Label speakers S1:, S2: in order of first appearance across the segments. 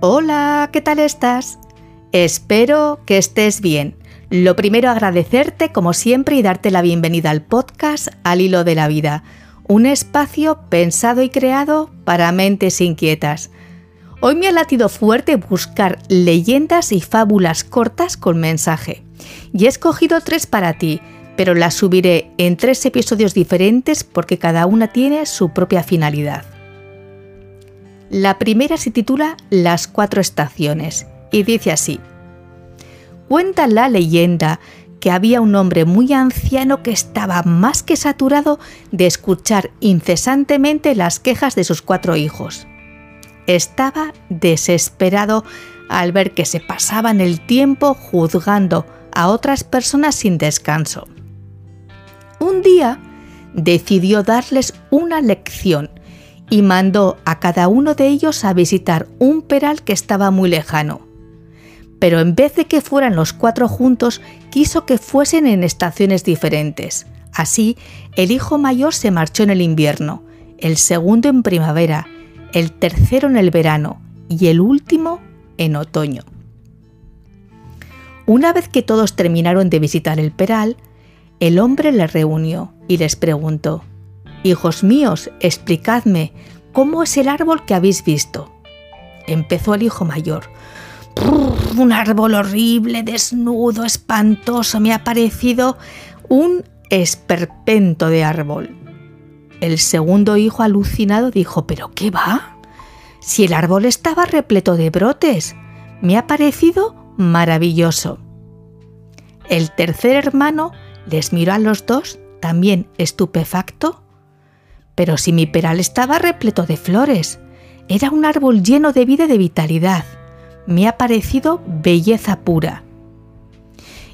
S1: Hola, ¿qué tal estás? Espero que estés bien. Lo primero agradecerte como siempre y darte la bienvenida al podcast Al Hilo de la Vida, un espacio pensado y creado para mentes inquietas. Hoy me ha latido fuerte buscar leyendas y fábulas cortas con mensaje. Y he escogido tres para ti, pero las subiré en tres episodios diferentes porque cada una tiene su propia finalidad. La primera se titula Las cuatro estaciones y dice así. Cuenta la leyenda que había un hombre muy anciano que estaba más que saturado de escuchar incesantemente las quejas de sus cuatro hijos. Estaba desesperado al ver que se pasaban el tiempo juzgando a otras personas sin descanso. Un día decidió darles una lección y mandó a cada uno de ellos a visitar un peral que estaba muy lejano. Pero en vez de que fueran los cuatro juntos, quiso que fuesen en estaciones diferentes. Así, el hijo mayor se marchó en el invierno, el segundo en primavera, el tercero en el verano y el último en otoño. Una vez que todos terminaron de visitar el peral, el hombre les reunió y les preguntó, Hijos míos, explicadme, ¿cómo es el árbol que habéis visto? Empezó el hijo mayor. Un árbol horrible, desnudo, espantoso, me ha parecido un esperpento de árbol. El segundo hijo alucinado dijo, ¿pero qué va? Si el árbol estaba repleto de brotes, me ha parecido maravilloso. El tercer hermano les miró a los dos, también estupefacto. Pero si mi peral estaba repleto de flores, era un árbol lleno de vida y de vitalidad. Me ha parecido belleza pura.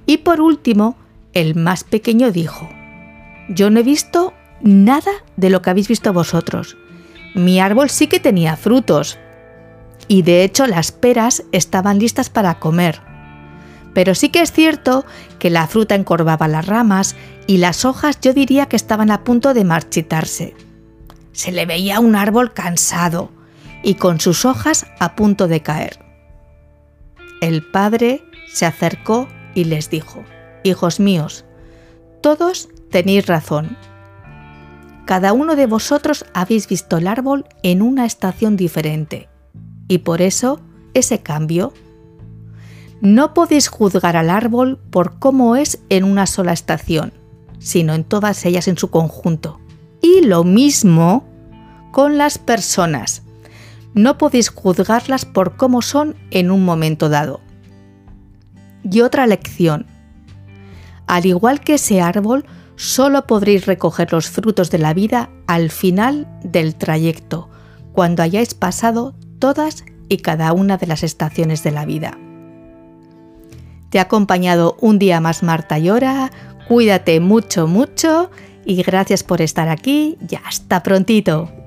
S1: Y por último, el más pequeño dijo, yo no he visto nada de lo que habéis visto vosotros. Mi árbol sí que tenía frutos. Y de hecho las peras estaban listas para comer. Pero sí que es cierto que la fruta encorvaba las ramas y las hojas yo diría que estaban a punto de marchitarse. Se le veía un árbol cansado y con sus hojas a punto de caer. El padre se acercó y les dijo, Hijos míos, todos tenéis razón, cada uno de vosotros habéis visto el árbol en una estación diferente. Y por eso, ese cambio. No podéis juzgar al árbol por cómo es en una sola estación, sino en todas ellas en su conjunto. Y lo mismo con las personas. No podéis juzgarlas por cómo son en un momento dado. Y otra lección. Al igual que ese árbol, solo podréis recoger los frutos de la vida al final del trayecto, cuando hayáis pasado todas y cada una de las estaciones de la vida. Te ha acompañado un día más Marta Llora, cuídate mucho, mucho y gracias por estar aquí y hasta prontito.